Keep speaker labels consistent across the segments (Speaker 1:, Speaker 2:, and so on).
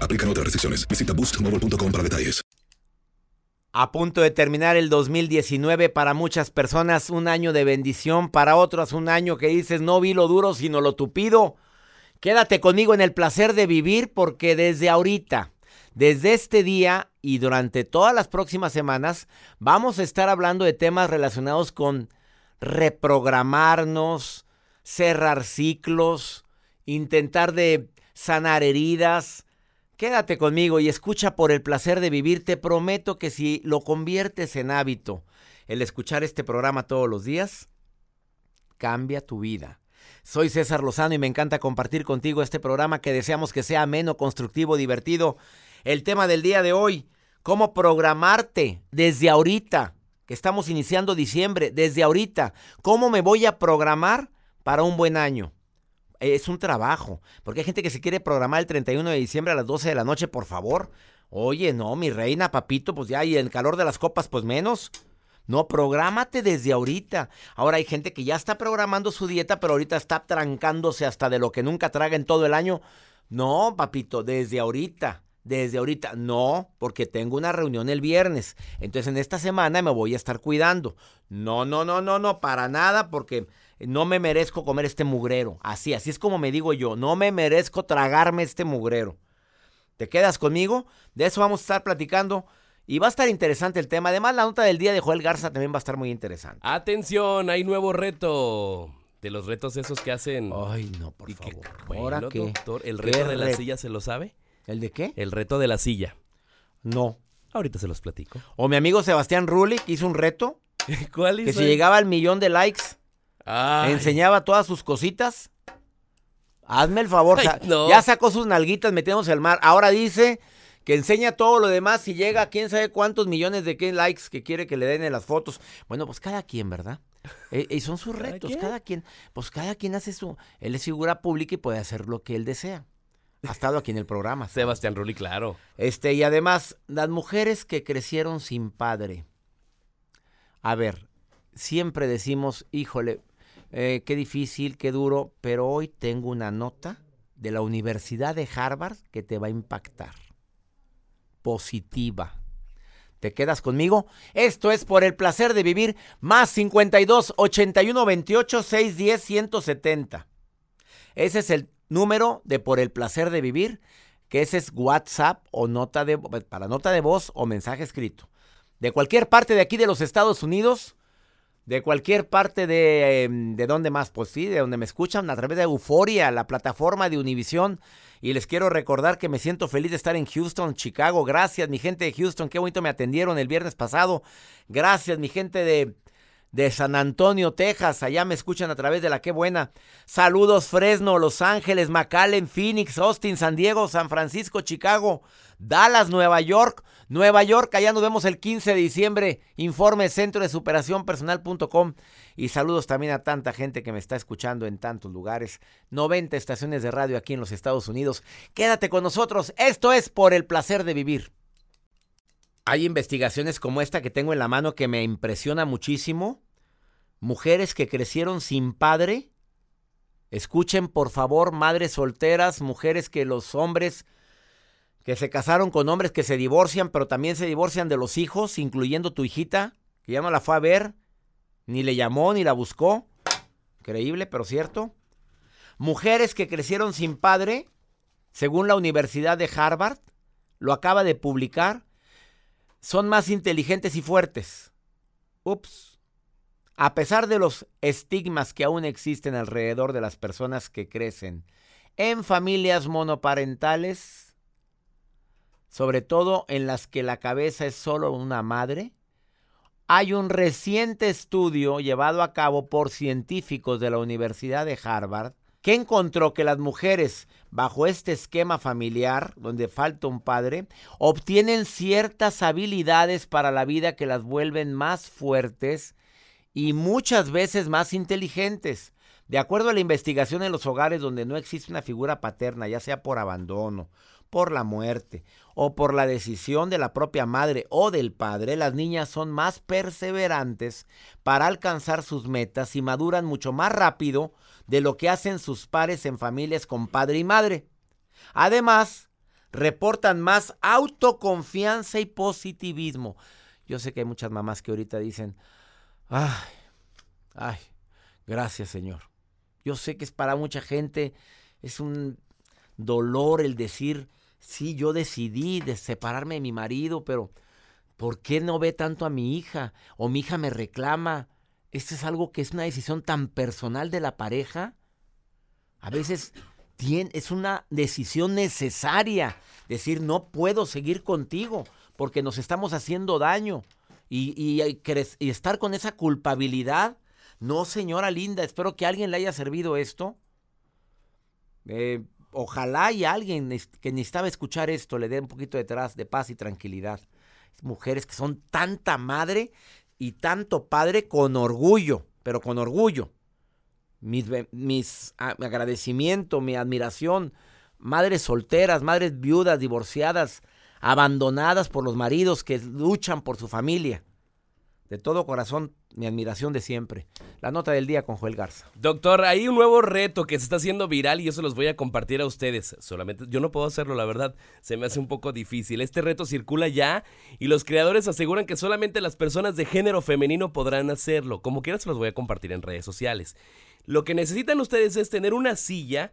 Speaker 1: Aplican otras restricciones. Visita para detalles.
Speaker 2: A punto de terminar el 2019 para muchas personas un año de bendición, para otros un año que dices no vi lo duro sino lo tupido. Quédate conmigo en el placer de vivir porque desde ahorita, desde este día y durante todas las próximas semanas vamos a estar hablando de temas relacionados con reprogramarnos, cerrar ciclos, intentar de sanar heridas. Quédate conmigo y escucha por el placer de vivir. Te prometo que si lo conviertes en hábito, el escuchar este programa todos los días, cambia tu vida. Soy César Lozano y me encanta compartir contigo este programa que deseamos que sea ameno, constructivo, divertido. El tema del día de hoy, cómo programarte desde ahorita, que estamos iniciando diciembre, desde ahorita, cómo me voy a programar para un buen año. Es un trabajo, porque hay gente que se quiere programar el 31 de diciembre a las 12 de la noche, por favor. Oye, no, mi reina, papito, pues ya, y el calor de las copas, pues menos. No, prográmate desde ahorita. Ahora hay gente que ya está programando su dieta, pero ahorita está trancándose hasta de lo que nunca traga en todo el año. No, papito, desde ahorita. Desde ahorita, no, porque tengo una reunión el viernes. Entonces en esta semana me voy a estar cuidando. No, no, no, no, no, para nada, porque no me merezco comer este mugrero. Así, así es como me digo yo. No me merezco tragarme este mugrero. ¿Te quedas conmigo? De eso vamos a estar platicando. Y va a estar interesante el tema. Además, la nota del día de Joel Garza también va a estar muy interesante.
Speaker 3: Atención, hay nuevo reto. De los retos esos que hacen.
Speaker 2: Ay, no, por
Speaker 3: que-
Speaker 2: favor.
Speaker 3: bueno,
Speaker 2: ¿Ahora qué?
Speaker 3: doctor, ¿el
Speaker 2: ¿Qué
Speaker 3: reto de la
Speaker 2: re-
Speaker 3: silla se lo sabe?
Speaker 2: ¿El de qué?
Speaker 3: El reto de la silla.
Speaker 2: No.
Speaker 3: Ahorita se los platico.
Speaker 2: O mi amigo Sebastián Rulli que hizo un reto.
Speaker 3: ¿Cuál
Speaker 2: Que
Speaker 3: hizo
Speaker 2: si
Speaker 3: él?
Speaker 2: llegaba al millón de likes,
Speaker 3: Ay,
Speaker 2: enseñaba todas sus cositas. Hazme el favor.
Speaker 3: Ay,
Speaker 2: sa-
Speaker 3: no.
Speaker 2: Ya sacó sus nalguitas metiéndose al mar. Ahora dice que enseña todo lo demás y llega a quién sabe cuántos millones de qué likes que quiere que le den en las fotos. Bueno, pues cada quien, ¿verdad? Eh, y son sus
Speaker 3: ¿Cada
Speaker 2: retos, cada quien. Pues cada quien hace su... Él es figura pública y puede hacer lo que él desea. Ha estado aquí en el programa.
Speaker 3: Sebastián Rulli, claro.
Speaker 2: Este, y además, las mujeres que crecieron sin padre. A ver, siempre decimos, híjole, eh, qué difícil, qué duro, pero hoy tengo una nota de la Universidad de Harvard que te va a impactar. Positiva. ¿Te quedas conmigo? Esto es por el placer de vivir más 52 81 28 610 170. Ese es el número de por el placer de vivir, que ese es WhatsApp o nota de para nota de voz o mensaje escrito. De cualquier parte de aquí de los Estados Unidos, de cualquier parte de, em, de donde más, pues sí, de donde me escuchan a través de Euforia, la plataforma de Univisión. Y les quiero recordar que me siento feliz de estar en Houston, Chicago. Gracias, mi gente de Houston. Qué bonito me atendieron el viernes pasado. Gracias, mi gente de, de San Antonio, Texas. Allá me escuchan a través de la Qué Buena. Saludos, Fresno, Los Ángeles, McAllen, Phoenix, Austin, San Diego, San Francisco, Chicago, Dallas, Nueva York. Nueva York, allá nos vemos el 15 de diciembre. Informe centro de superación personal.com. Y saludos también a tanta gente que me está escuchando en tantos lugares. 90 estaciones de radio aquí en los Estados Unidos. Quédate con nosotros. Esto es por el placer de vivir. Hay investigaciones como esta que tengo en la mano que me impresiona muchísimo. Mujeres que crecieron sin padre. Escuchen por favor, madres solteras, mujeres que los hombres que se casaron con hombres que se divorcian, pero también se divorcian de los hijos, incluyendo tu hijita, que ya no la fue a ver, ni le llamó, ni la buscó. Increíble, pero cierto. Mujeres que crecieron sin padre, según la Universidad de Harvard, lo acaba de publicar, son más inteligentes y fuertes. Ups. A pesar de los estigmas que aún existen alrededor de las personas que crecen en familias monoparentales, sobre todo en las que la cabeza es solo una madre, hay un reciente estudio llevado a cabo por científicos de la Universidad de Harvard que encontró que las mujeres bajo este esquema familiar, donde falta un padre, obtienen ciertas habilidades para la vida que las vuelven más fuertes y muchas veces más inteligentes. De acuerdo a la investigación en los hogares donde no existe una figura paterna, ya sea por abandono, por la muerte o por la decisión de la propia madre o del padre, las niñas son más perseverantes para alcanzar sus metas y maduran mucho más rápido de lo que hacen sus pares en familias con padre y madre. Además, reportan más autoconfianza y positivismo. Yo sé que hay muchas mamás que ahorita dicen, ay, ay, gracias Señor. Yo sé que es para mucha gente, es un dolor el decir, sí, yo decidí de separarme de mi marido, pero ¿por qué no ve tanto a mi hija? O mi hija me reclama. Esto es algo que es una decisión tan personal de la pareja. A veces es una decisión necesaria. Decir, no puedo seguir contigo porque nos estamos haciendo daño. Y, y, estar con esa culpabilidad. No, señora linda, espero que alguien le haya servido esto. Eh, ojalá y alguien que necesitaba escuchar esto le dé un poquito de, de paz y tranquilidad. Mujeres que son tanta madre y tanto padre con orgullo, pero con orgullo. Mis, mis agradecimiento, mi admiración. Madres solteras, madres viudas, divorciadas, abandonadas por los maridos que luchan por su familia. De todo corazón, mi admiración de siempre. La nota del día con Joel Garza.
Speaker 3: Doctor, hay un nuevo reto que se está haciendo viral y eso los voy a compartir a ustedes. Solamente yo no puedo hacerlo, la verdad, se me hace un poco difícil. Este reto circula ya y los creadores aseguran que solamente las personas de género femenino podrán hacerlo. Como quiera se los voy a compartir en redes sociales. Lo que necesitan ustedes es tener una silla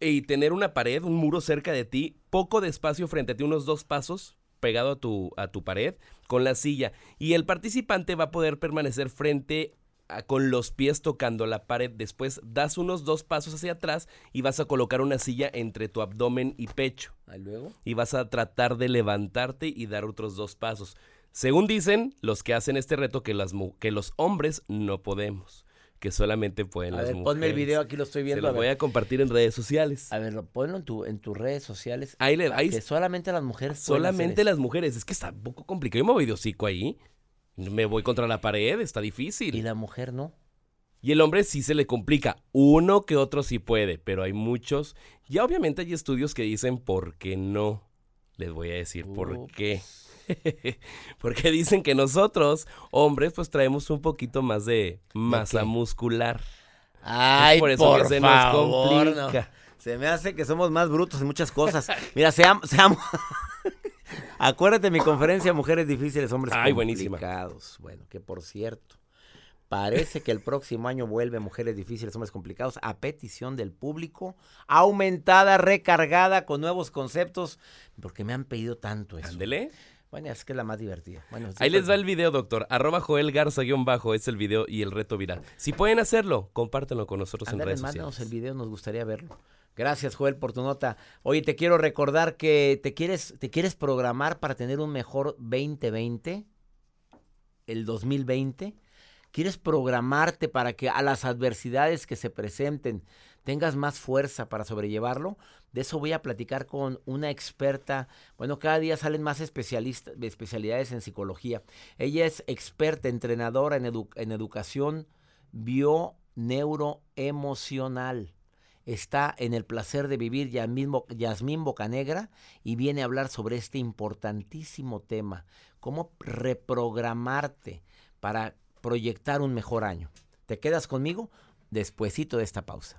Speaker 3: y tener una pared, un muro cerca de ti, poco de espacio frente a ti, unos dos pasos pegado a tu, a tu pared con la silla y el participante va a poder permanecer frente a, con los pies tocando la pared. Después das unos dos pasos hacia atrás y vas a colocar una silla entre tu abdomen y pecho.
Speaker 2: luego?
Speaker 3: Y vas a tratar de levantarte y dar otros dos pasos. Según dicen los que hacen este reto que, las, que los hombres no podemos que solamente pueden
Speaker 2: a
Speaker 3: las
Speaker 2: ver,
Speaker 3: mujeres.
Speaker 2: Ponme el video, aquí lo estoy viendo.
Speaker 3: Se lo voy a compartir en redes sociales.
Speaker 2: A ver, ponlo en, tu, en tus redes sociales.
Speaker 3: Ahí le ahí,
Speaker 2: Que solamente las mujeres
Speaker 3: Solamente las mujeres. Es que está un poco complicado. Yo me voy de hocico ahí. Me voy contra la pared, está difícil.
Speaker 2: Y la mujer no.
Speaker 3: Y el hombre sí se le complica. Uno que otro sí puede, pero hay muchos. Ya obviamente hay estudios que dicen por qué no. Les voy a decir por qué. Porque dicen que nosotros, hombres, pues traemos un poquito más de masa muscular.
Speaker 2: Ay,
Speaker 3: por eso que se nos complica.
Speaker 2: Se me hace que somos más brutos en muchas cosas. Mira, seamos... seamos... Acuérdate de mi conferencia Mujeres Difíciles, Hombres
Speaker 3: Ay,
Speaker 2: Complicados. Bueno, que por cierto, parece que el próximo año vuelve Mujeres Difíciles, Hombres Complicados a petición del público, aumentada, recargada, con nuevos conceptos, porque me han pedido tanto eso.
Speaker 3: Ándele.
Speaker 2: Bueno, es que es la más divertida. Bueno,
Speaker 3: Ahí les va el video, doctor. Arroba Joel Garza-bajo es el video y el reto viral. Si pueden hacerlo, compártenlo con nosotros en redes
Speaker 2: mándanos
Speaker 3: sociales.
Speaker 2: el video, nos gustaría verlo. Gracias, Joel, por tu nota. Oye, te quiero recordar que te quieres, te quieres programar para tener un mejor 2020, el 2020. ¿Quieres programarte para que a las adversidades que se presenten tengas más fuerza para sobrellevarlo. De eso voy a platicar con una experta. Bueno, cada día salen más especialistas, especialidades en psicología. Ella es experta, entrenadora en, edu- en educación bio-neuroemocional. Está en el placer de vivir Yasmín, Bo- Yasmín Bocanegra y viene a hablar sobre este importantísimo tema, cómo reprogramarte para proyectar un mejor año. ¿Te quedas conmigo? Despuésito de esta pausa.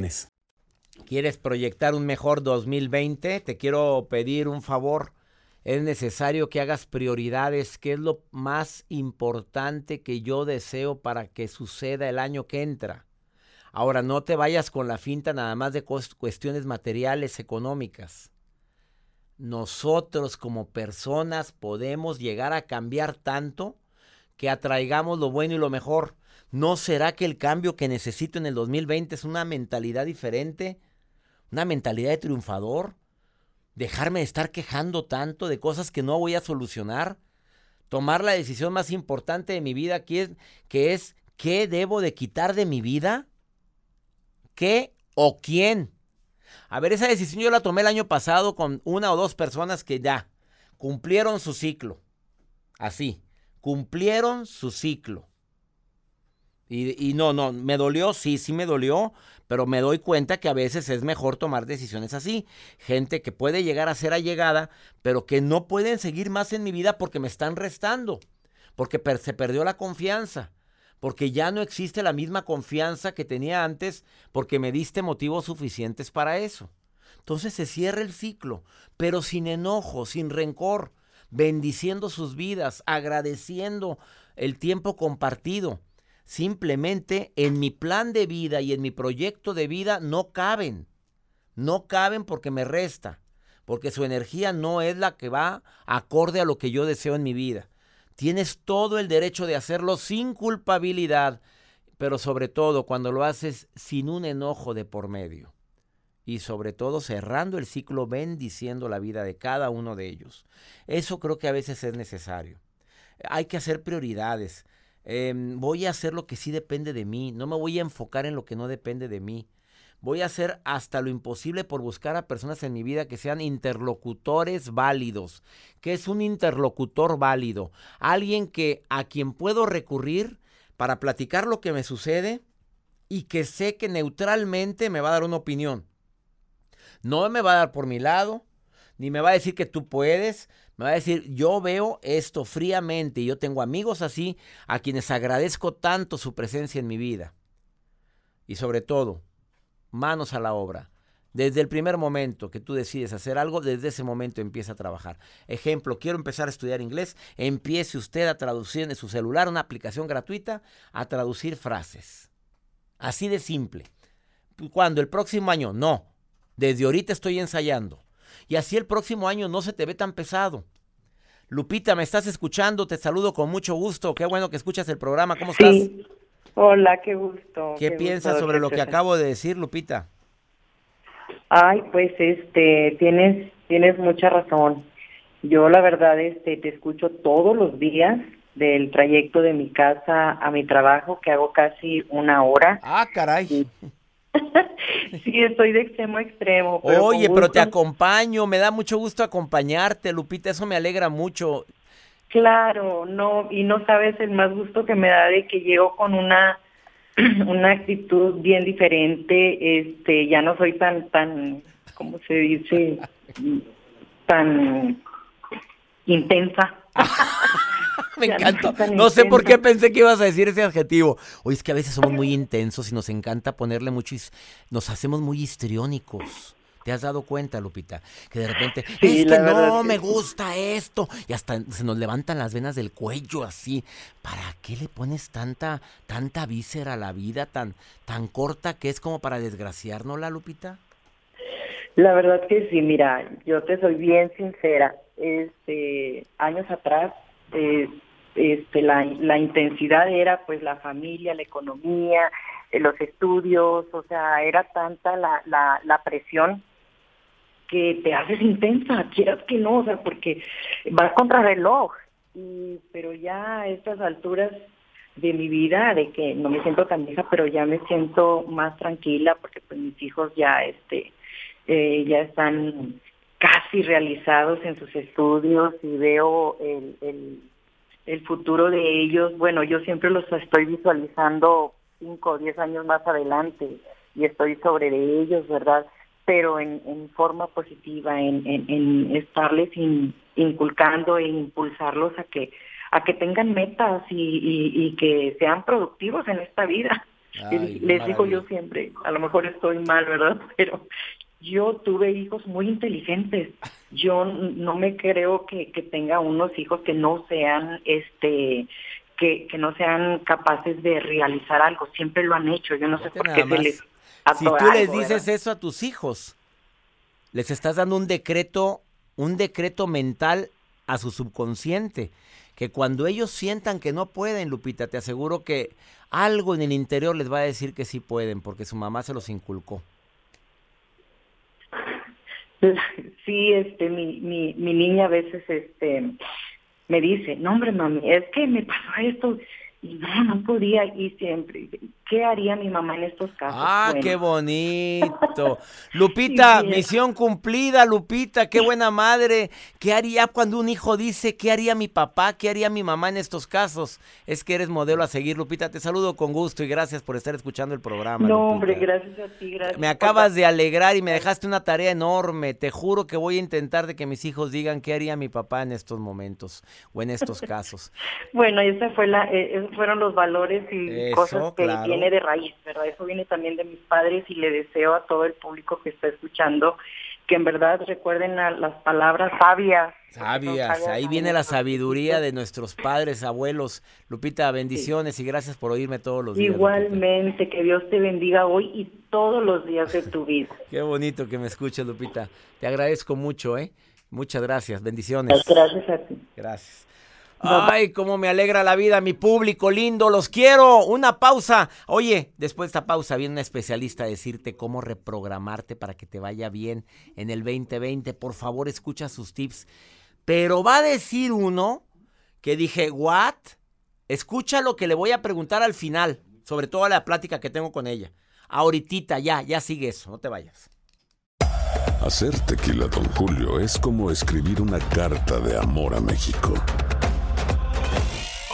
Speaker 2: ¿Quieres proyectar un mejor 2020? Te quiero pedir un favor. Es necesario que hagas prioridades, que es lo más importante que yo deseo para que suceda el año que entra. Ahora, no te vayas con la finta nada más de cuestiones materiales, económicas. Nosotros como personas podemos llegar a cambiar tanto que atraigamos lo bueno y lo mejor. ¿No será que el cambio que necesito en el 2020 es una mentalidad diferente? ¿Una mentalidad de triunfador? ¿Dejarme de estar quejando tanto de cosas que no voy a solucionar? ¿Tomar la decisión más importante de mi vida que es, que es qué debo de quitar de mi vida? ¿Qué o quién? A ver, esa decisión yo la tomé el año pasado con una o dos personas que ya cumplieron su ciclo. Así, cumplieron su ciclo. Y, no, no, me dolió, sí, sí me dolió, pero me doy cuenta que a veces es mejor tomar decisiones así. Gente que puede llegar a ser allegada, pero que no pueden seguir más en mi vida porque me están restando, porque se perdió la confianza, porque ya no existe la misma confianza que tenía antes, porque me diste motivos suficientes para eso. Entonces se cierra el ciclo, pero sin enojo, sin rencor, bendiciendo sus vidas, agradeciendo el tiempo compartido. Simplemente en mi plan de vida y en mi proyecto de vida no caben. No caben porque me resta, porque su energía no es la que va acorde a lo que yo deseo en mi vida. Tienes todo el derecho de hacerlo sin culpabilidad, pero sobre todo cuando lo haces sin un enojo de por medio. Y sobre todo cerrando el ciclo bendiciendo la vida de cada uno de ellos. Eso creo que a veces es necesario. Hay que hacer prioridades. Eh, voy a hacer lo que sí depende de mí. No me voy a enfocar en lo que no depende de mí. Voy a hacer hasta lo imposible por buscar a personas en mi vida que sean interlocutores válidos. ¿Qué es un interlocutor válido? Alguien que a quien puedo recurrir para platicar lo que me sucede y que sé que neutralmente me va a dar una opinión. No me va a dar por mi lado, ni me va a decir que tú puedes, me va a decir, yo veo esto fríamente y yo tengo amigos así a quienes agradezco tanto su presencia en mi vida. Y sobre todo, manos a la obra. Desde el primer momento que tú decides hacer algo, desde ese momento empieza a trabajar. Ejemplo, quiero empezar a estudiar inglés, empiece usted a traducir en su celular una aplicación gratuita, a traducir frases. Así de simple. Cuando el próximo año, no. Desde ahorita estoy ensayando. Y así el próximo año no se te ve tan pesado. Lupita, ¿me estás escuchando? Te saludo con mucho gusto. Qué bueno que escuchas el programa. ¿Cómo estás?
Speaker 4: Sí. Hola, qué gusto.
Speaker 2: ¿Qué,
Speaker 4: qué
Speaker 2: piensas
Speaker 4: gusto
Speaker 2: sobre lo que acabo de decir, Lupita?
Speaker 4: Ay, pues este, tienes tienes mucha razón. Yo la verdad este te escucho todos los días del trayecto de mi casa a mi trabajo que hago casi una hora.
Speaker 2: Ah, caray.
Speaker 4: Sí, estoy de extremo a extremo. Pero
Speaker 2: Oye, pero te acompaño. Me da mucho gusto acompañarte, Lupita. Eso me alegra mucho.
Speaker 4: Claro, no, y no sabes el más gusto que me da de que llego con una una actitud bien diferente, este, ya no soy tan tan ¿cómo se dice? tan intensa.
Speaker 2: Me encantó. No sé por qué pensé que ibas a decir ese adjetivo. Oye, es que a veces somos muy intensos y nos encanta ponerle mucho. Nos hacemos muy histriónicos. ¿Te has dado cuenta, Lupita? Que de repente,
Speaker 4: Sí,
Speaker 2: es que no me gusta esto. Y hasta se nos levantan las venas del cuello así. ¿Para qué le pones tanta, tanta víscera a la vida tan, tan corta que es como para desgraciarnos, la Lupita?
Speaker 4: La verdad que sí, mira, yo te soy bien sincera. Este, años atrás, eh, este, la, la intensidad era pues la familia, la economía, eh, los estudios, o sea, era tanta la, la, la presión que te haces intensa, quieras que no, o sea, porque vas contra reloj. Y, pero ya a estas alturas de mi vida, de que no me siento tan vieja, pero ya me siento más tranquila porque pues mis hijos ya, este, eh, ya están casi realizados en sus estudios y veo el, el, el futuro de ellos. Bueno, yo siempre los estoy visualizando cinco o diez años más adelante y estoy sobre de ellos, ¿verdad? Pero en, en forma positiva, en, en, en estarles in- inculcando e impulsarlos a que a que tengan metas y, y, y que sean productivos en esta vida.
Speaker 2: Ay,
Speaker 4: Les digo yo siempre, a lo mejor estoy mal, ¿verdad? Pero yo tuve hijos muy inteligentes. Yo no me creo que, que tenga unos hijos que no sean, este, que, que no sean capaces de realizar algo. Siempre lo han hecho. Yo no sé por qué se les
Speaker 2: Si tú les dices
Speaker 4: ¿verdad?
Speaker 2: eso a tus hijos, les estás dando un decreto, un decreto mental a su subconsciente, que cuando ellos sientan que no pueden, Lupita, te aseguro que algo en el interior les va a decir que sí pueden, porque su mamá se los inculcó.
Speaker 4: Sí, este, mi, mi, mi niña a veces, este, me dice, no hombre mami, es que me pasó esto y no, no podía y siempre, ¿qué haría mi mamá en estos casos?
Speaker 2: Ah,
Speaker 4: Bueno,
Speaker 2: qué bonito. Lupita,
Speaker 4: Sí,
Speaker 2: misión cumplida, Lupita, qué buena madre. ¿Qué haría cuando un hijo dice, qué haría mi papá, qué haría mi mamá en estos casos? Es que eres modelo a seguir, Lupita. Te saludo con gusto y gracias por estar escuchando el programa.
Speaker 4: No,
Speaker 2: Lupita.
Speaker 4: hombre, gracias a ti, gracias.
Speaker 2: Me acabas de alegrar y me dejaste una tarea enorme. Te juro que voy a intentar de que mis hijos digan qué haría mi papá en estos momentos o en estos casos.
Speaker 4: Bueno, esa fue la, eh, esos fueron los valores y
Speaker 2: Eso,
Speaker 4: cosas que
Speaker 2: claro.
Speaker 4: Viene de raíz, ¿verdad? Eso viene también de mis padres y le deseo a todo el público que está escuchando que en verdad recuerden a las palabras sabias.
Speaker 2: Sabias, ahí viene la sabiduría de nuestros padres, abuelos. Lupita, bendiciones y gracias por oírme todos los días. Lupita.
Speaker 4: Igualmente, que Dios te bendiga hoy y todos los días de tu vida.
Speaker 2: Qué bonito que me escuches, Lupita. Te agradezco mucho, ¿eh? Muchas gracias. Bendiciones.
Speaker 4: Gracias a ti.
Speaker 2: Gracias. Ay, cómo me alegra la vida, mi público lindo, los quiero. Una pausa. Oye, después de esta pausa viene una especialista a decirte cómo reprogramarte para que te vaya bien en el 2020. Por favor, escucha sus tips. Pero va a decir uno que dije, ¿what? Escucha lo que le voy a preguntar al final, sobre todo la plática que tengo con ella. Ahorita, ya, ya sigue eso, no te vayas.
Speaker 5: Hacer tequila, Don Julio, es como escribir una carta de amor a México.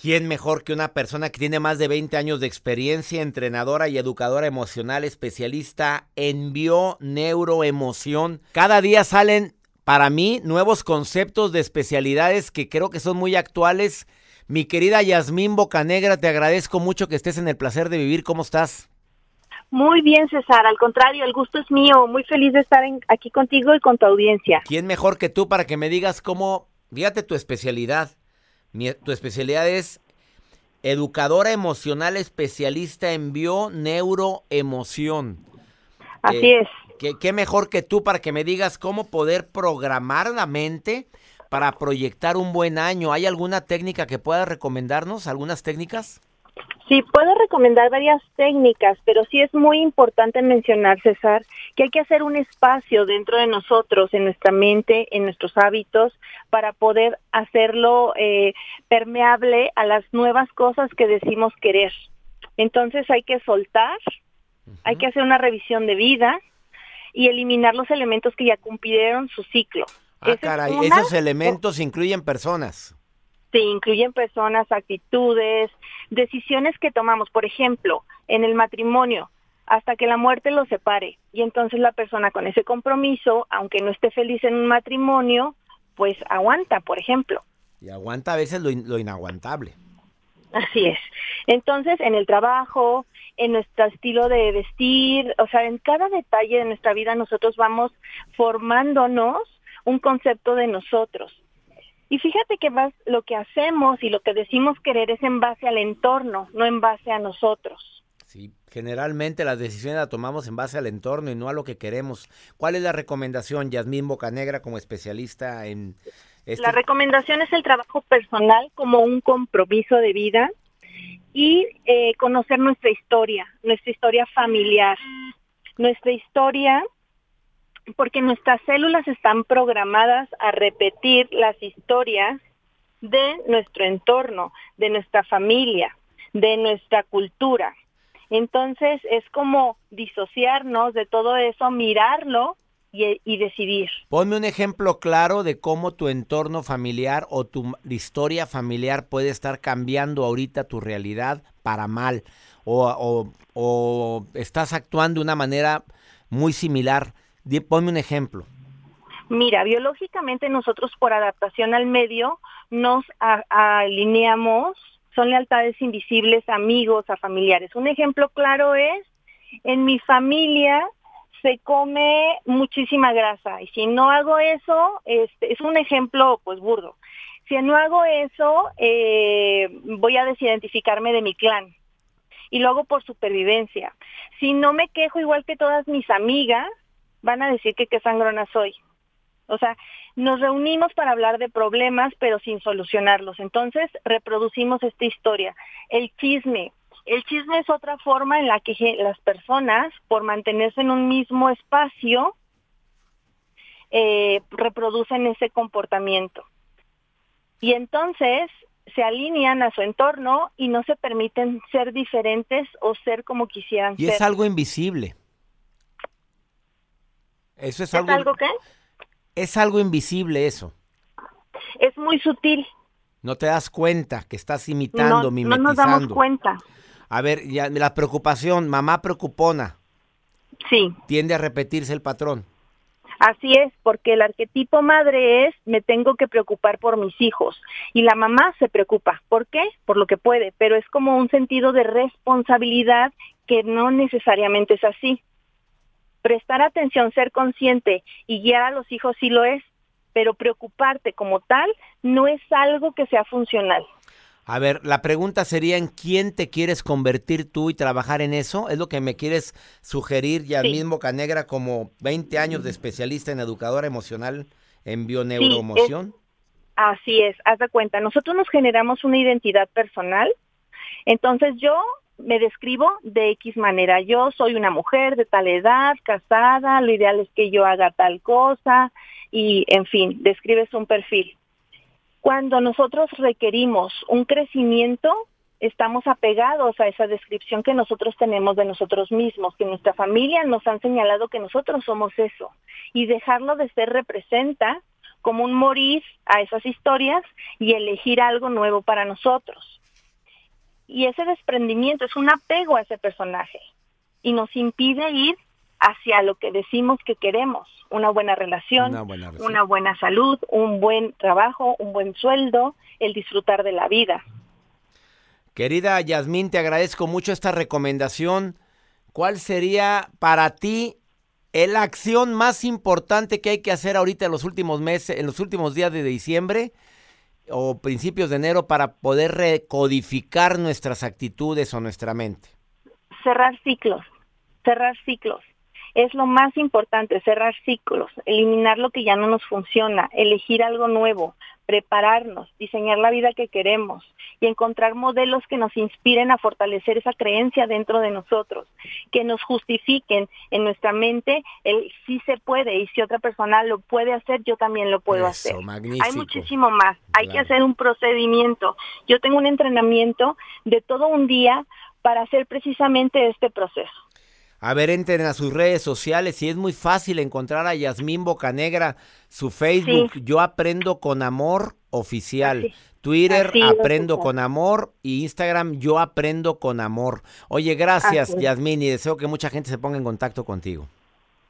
Speaker 2: ¿Quién mejor que una persona que tiene más de 20 años de experiencia, entrenadora y educadora emocional, especialista en bio-neuroemoción? Cada día salen, para mí, nuevos conceptos de especialidades que creo que son muy actuales. Mi querida Yasmín Bocanegra, te agradezco mucho que estés en el placer de vivir. ¿Cómo estás?
Speaker 6: Muy bien, César. Al contrario, el gusto es mío. Muy feliz de estar en- aquí contigo y con tu audiencia.
Speaker 2: ¿Quién mejor que tú para que me digas cómo, fíjate tu especialidad? Mi- tu especialidad es educadora emocional especialista en bio-neuroemoción.
Speaker 6: Así
Speaker 2: Eh,
Speaker 6: es.
Speaker 2: ¿qué, qué mejor que tú para que me digas cómo poder programar la mente para proyectar un buen año? ¿Hay alguna técnica que puedas recomendarnos? ¿Algunas técnicas?
Speaker 6: Sí, puedo recomendar varias técnicas, pero sí es muy importante mencionar, César, que hay que hacer un espacio dentro de nosotros, en nuestra mente, en nuestros hábitos, para poder hacerlo eh, permeable a las nuevas cosas que decimos querer. Entonces hay que soltar, hay que hacer una revisión de vida y eliminar los elementos que ya cumplieron su ciclo.
Speaker 2: Ah,
Speaker 6: Esa es
Speaker 2: caray,
Speaker 6: una-
Speaker 2: esos elementos incluyen personas.
Speaker 6: Sí, incluyen personas, actitudes, decisiones que tomamos. Por ejemplo, en el matrimonio, hasta que la muerte los separe. Y entonces la persona con ese compromiso, aunque no esté feliz en un matrimonio, pues aguanta, por ejemplo.
Speaker 2: Y aguanta a veces lo, in- lo inaguantable.
Speaker 6: Así es. Entonces, en el trabajo, en nuestro estilo de vestir, o sea, en cada detalle de nuestra vida nosotros vamos formándonos un concepto de nosotros. Y fíjate que más lo que hacemos y lo que decimos querer es en base al entorno, no en base a nosotros.
Speaker 2: Sí, generalmente las decisiones las tomamos en base al entorno y no a lo que queremos. ¿Cuál es la recomendación, Yasmín Bocanegra, como especialista en este?
Speaker 6: La recomendación es el trabajo personal como un compromiso de vida y eh, conocer nuestra historia, nuestra historia familiar, nuestra historia, porque nuestras células están programadas a repetir las historias de nuestro entorno, de nuestra familia, de nuestra cultura. Entonces es como disociarnos de todo eso, mirarlo y, decidir.
Speaker 2: Ponme un ejemplo claro de cómo tu entorno familiar o tu historia familiar puede estar cambiando ahorita tu realidad para mal o, o- o estás actuando de una manera muy similar. Ponme un ejemplo.
Speaker 6: Mira, biológicamente nosotros por adaptación al medio nos alineamos, son lealtades invisibles a amigos, a familiares. Un ejemplo claro es, en mi familia se come muchísima grasa y si no hago eso, este, es un ejemplo pues burdo. Si no hago eso, eh, voy a desidentificarme de mi clan y lo hago por supervivencia. Si no me quejo igual que todas mis amigas, van a decir que qué sangrona soy. O sea, nos reunimos para hablar de problemas, pero sin solucionarlos. Entonces, reproducimos esta historia. El chisme. El chisme es otra forma en la que las personas, por mantenerse en un mismo espacio, eh, reproducen ese comportamiento. Y entonces se alinean a su entorno y no se permiten ser diferentes o ser como quisieran
Speaker 2: Y
Speaker 6: ser.
Speaker 2: es algo invisible. Eso es,
Speaker 6: ¿Es
Speaker 2: algo,
Speaker 6: algo que
Speaker 2: es algo invisible eso.
Speaker 6: es muy sutil.
Speaker 2: No te das cuenta que estás imitando,
Speaker 6: No, no
Speaker 2: mimetizando.
Speaker 6: nos damos cuenta.
Speaker 2: A ver, ya, la preocupación, mamá preocupona,
Speaker 6: Sí,
Speaker 2: tiende a repetirse el patrón.
Speaker 6: así es, porque el arquetipo madre es me tengo que preocupar por mis hijos y la mamá se preocupa. ¿Por qué? Por lo que puede, pero es como un sentido de responsabilidad que no necesariamente es así. Prestar atención, ser consciente y guiar a los hijos sí lo es, pero preocuparte como tal no es algo que sea funcional.
Speaker 2: A ver, la pregunta sería en quién te quieres convertir tú y trabajar en eso. Es lo que me quieres sugerir ya
Speaker 6: Sí.
Speaker 2: mismo Canegra como 20 años de especialista en educadora emocional en bioneuroemoción.
Speaker 6: Así es, haz de cuenta, nosotros nos generamos una identidad personal, entonces yo me describo de X manera, yo soy una mujer de tal edad, casada, lo ideal es que yo haga tal cosa y en fin, describes un perfil. Cuando nosotros requerimos un crecimiento, estamos apegados a esa descripción que nosotros tenemos de nosotros mismos, que nuestra familia nos han señalado que nosotros somos eso. Y dejarlo de ser representa como un morir a esas historias y elegir algo nuevo para nosotros. Y ese desprendimiento es un apego a ese personaje y nos impide ir hacia lo que decimos que queremos, una buena relación,
Speaker 2: Una buena relación.
Speaker 6: una buena salud, un buen trabajo, un buen sueldo, el disfrutar de la vida.
Speaker 2: Querida Yasmín, te agradezco mucho esta recomendación. ¿Cuál sería para ti la acción más importante que hay que hacer ahorita en los últimos meses, en los últimos días de diciembre o principios de enero para poder recodificar nuestras actitudes o nuestra mente?
Speaker 6: Cerrar ciclos, cerrar ciclos. Es lo más importante, cerrar ciclos, eliminar lo que ya no nos funciona, elegir algo nuevo, prepararnos, diseñar la vida que queremos y encontrar modelos que nos inspiren a fortalecer esa creencia dentro de nosotros, que nos justifiquen en nuestra mente el sí se puede y si otra persona lo puede hacer, yo también lo puedo
Speaker 2: Eso,
Speaker 6: hacer.
Speaker 2: magnífico.
Speaker 6: Hay muchísimo más, hay que hacer un procedimiento. Yo tengo un entrenamiento de todo un día para hacer precisamente este proceso.
Speaker 2: A ver, entren a sus redes sociales y es muy fácil encontrar a Yasmín Bocanegra, su Facebook, Yo Aprendo con Amor Oficial.
Speaker 6: Así.
Speaker 2: Twitter
Speaker 6: Así
Speaker 2: aprendo con amor y Instagram yo aprendo con amor. Oye, gracias
Speaker 6: Así.
Speaker 2: Yasmín y deseo que mucha gente se ponga en contacto contigo.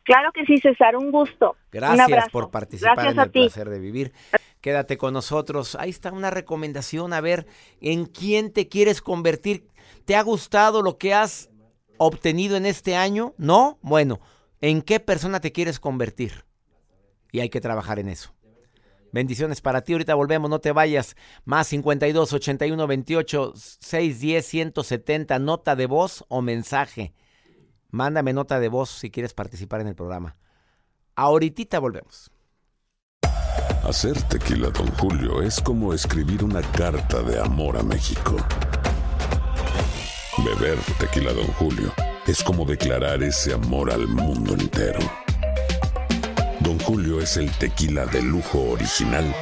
Speaker 6: Claro que sí, César, un gusto.
Speaker 2: Gracias por participar
Speaker 6: Gracias
Speaker 2: en
Speaker 6: a
Speaker 2: el
Speaker 6: ti.
Speaker 2: placer de vivir. Quédate con nosotros. Ahí está una recomendación. A ver, ¿en quién te quieres convertir? ¿Te ha gustado lo que has obtenido en este año? ¿No? Bueno, ¿en qué persona te quieres convertir? Y hay que trabajar en eso. Bendiciones para ti. Ahorita volvemos, no te vayas. Más 52 81 28 610 170. Nota de voz o mensaje. Mándame nota de voz si quieres participar en el programa. Ahorita volvemos.
Speaker 5: Hacer tequila, Don Julio, es como escribir una carta de amor a México. Beber tequila, Don Julio, es como declarar ese amor al mundo entero. Don Julio es el tequila de lujo original,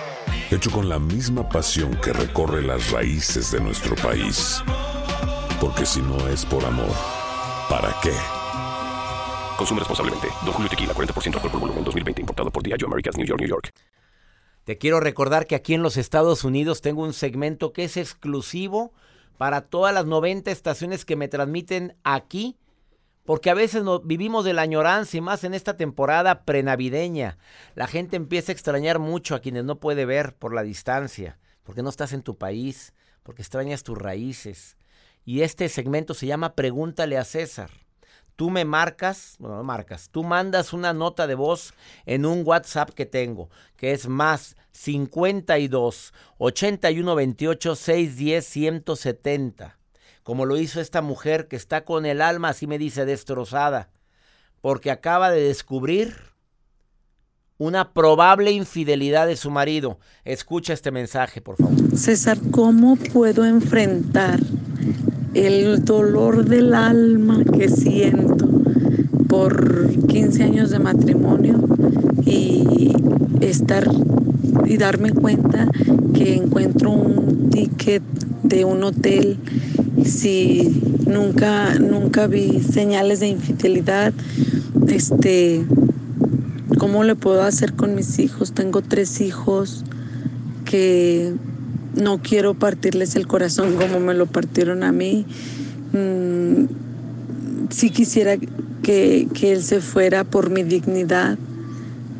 Speaker 5: hecho con la misma pasión que recorre las raíces de nuestro país. Porque si no es por amor, ¿para qué?
Speaker 7: Consume responsablemente. Don Julio Tequila, 40% alcohol por volumen, 2020. Importado por Diageo Americas, New York, New York.
Speaker 2: Te quiero recordar que aquí en los Estados Unidos tengo un segmento que es exclusivo para todas las 90 estaciones que me transmiten aquí, porque a veces no, vivimos de la añoranza y más en esta temporada prenavideña. La gente empieza a extrañar mucho a quienes no puede ver por la distancia, porque no estás en tu país, porque extrañas tus raíces. Y este segmento se llama Pregúntale a César. Tú me marcas, bueno, no marcas, tú mandas una nota de voz en un WhatsApp que tengo, que es más 52 81 28 610 170. Como lo hizo esta mujer que está con el alma, así me dice, destrozada, porque acaba de descubrir una probable infidelidad de su marido. Escucha este mensaje, por favor.
Speaker 8: César, ¿cómo puedo enfrentar el dolor del alma que siento por 15 años de matrimonio y estar y darme cuenta que encuentro un ticket de un hotel. Si nunca nunca vi señales de infidelidad este cómo le puedo hacer con mis hijos tengo tres hijos que no quiero partirles el corazón como me lo partieron a mí. Mm, sí quisiera que, que él se fuera por mi dignidad.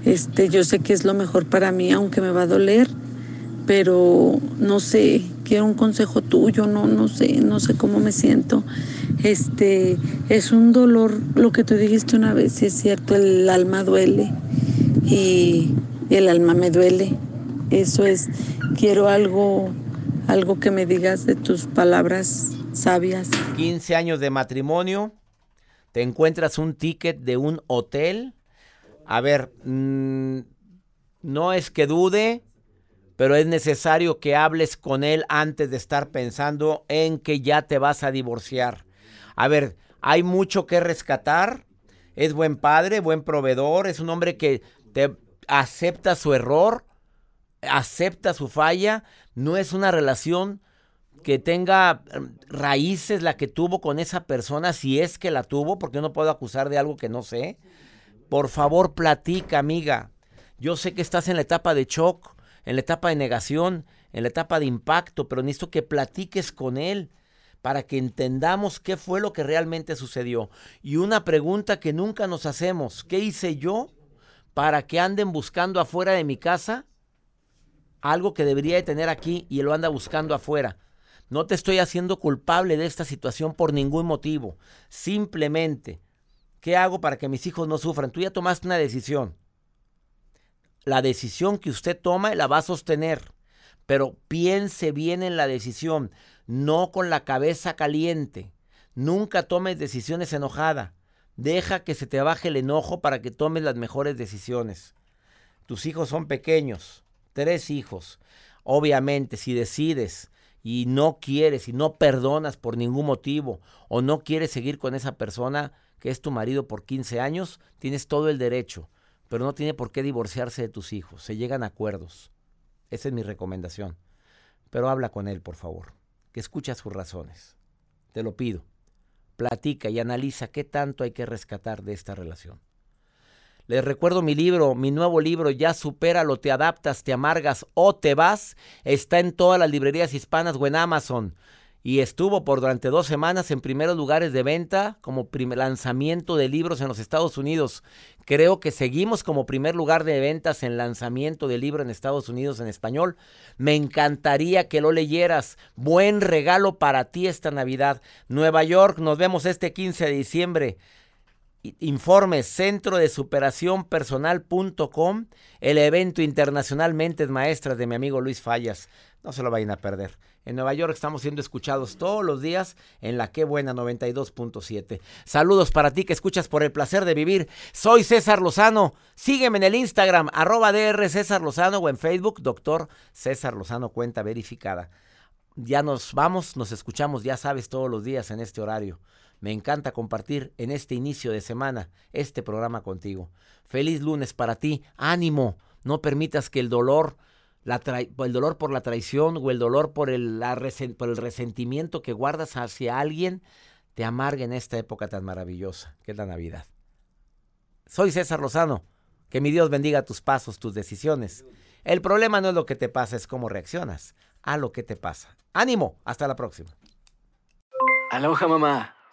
Speaker 8: Este, yo sé que es lo mejor para mí, aunque me va a doler, pero no sé, quiero un consejo tuyo, no, no sé, no sé cómo me siento. Este, es un dolor, lo que tú dijiste una vez, sí es cierto, el alma duele y el alma me duele. Eso es, quiero algo, algo que me digas de tus palabras sabias.
Speaker 2: 15 años de matrimonio, te encuentras un ticket de un hotel. A ver, mm, no es que dude, pero es necesario que hables con él antes de estar pensando en que ya te vas a divorciar. A ver, hay mucho que rescatar. Es buen padre, buen proveedor, es un hombre que te acepta su error, acepta su falla. No es una relación que tenga eh, raíces la que tuvo con esa persona, si es que la tuvo, porque no puedo acusar de algo que no sé. Por favor, platica, amiga. Yo sé que estás en la etapa de shock, en la etapa de negación, en la etapa de impacto, pero necesito que platiques con él para que entendamos qué fue lo que realmente sucedió. Y una pregunta que nunca nos hacemos, ¿qué hice yo para que anden buscando afuera de mi casa algo que debería de tener aquí y lo anda buscando afuera? No te estoy haciendo culpable de esta situación por ningún motivo. Simplemente, ¿qué hago para que mis hijos no sufran? Tú ya tomaste una decisión. La decisión que usted toma la va a sostener. Pero piense bien en la decisión, no con la cabeza caliente. Nunca tomes decisiones enojada. Deja que se te baje el enojo para que tomes las mejores decisiones. Tus hijos son pequeños, tres hijos. Obviamente, si decides y no quieres y no perdonas por ningún motivo o no quieres seguir con esa persona que es tu marido por 15 años, tienes todo el derecho, pero no tiene por qué divorciarse de tus hijos. Se llegan a acuerdos. Esa es mi recomendación. Pero habla con él, por favor, que escucha sus razones. Te lo pido. Platica y analiza qué tanto hay que rescatar de esta relación. Les recuerdo mi libro, mi nuevo libro, Ya supéralo, te adaptas, te amargas o te vas. Está en todas las librerías hispanas o en Amazon. Y estuvo por durante dos semanas en primeros lugares de venta como lanzamiento de libros en los Estados Unidos. Creo que seguimos como primer lugar de ventas en lanzamiento de libro en Estados Unidos en español. Me encantaría que lo leyeras. Buen regalo para ti esta Navidad. Nueva York, nos vemos este 15 de diciembre. Informes Centro de Superación Personal.com, el evento internacional Mentes Maestras de mi amigo Luis Fallas. No se lo vayan a perder. En Nueva York estamos siendo escuchados todos los días en la Qué Buena 92.7. Saludos para ti que escuchas por el placer de vivir. Soy César Lozano. Sígueme en el Instagram, arroba DR César Lozano o en Facebook, doctor César Lozano, cuenta verificada. Ya nos vamos, nos escuchamos, ya sabes, todos los días en este horario. Me encanta compartir en este inicio de semana este programa contigo. Feliz lunes para ti. Ánimo. No permitas que el dolor, el dolor por la traición o el dolor por el, la por el resentimiento que guardas hacia alguien te amargue en esta época tan maravillosa que es la Navidad. Soy César Lozano. Que mi Dios bendiga tus pasos, tus decisiones. El problema no es lo que te pasa, es cómo reaccionas a lo que te pasa. Ánimo. Hasta la próxima.
Speaker 9: Aloha mamá.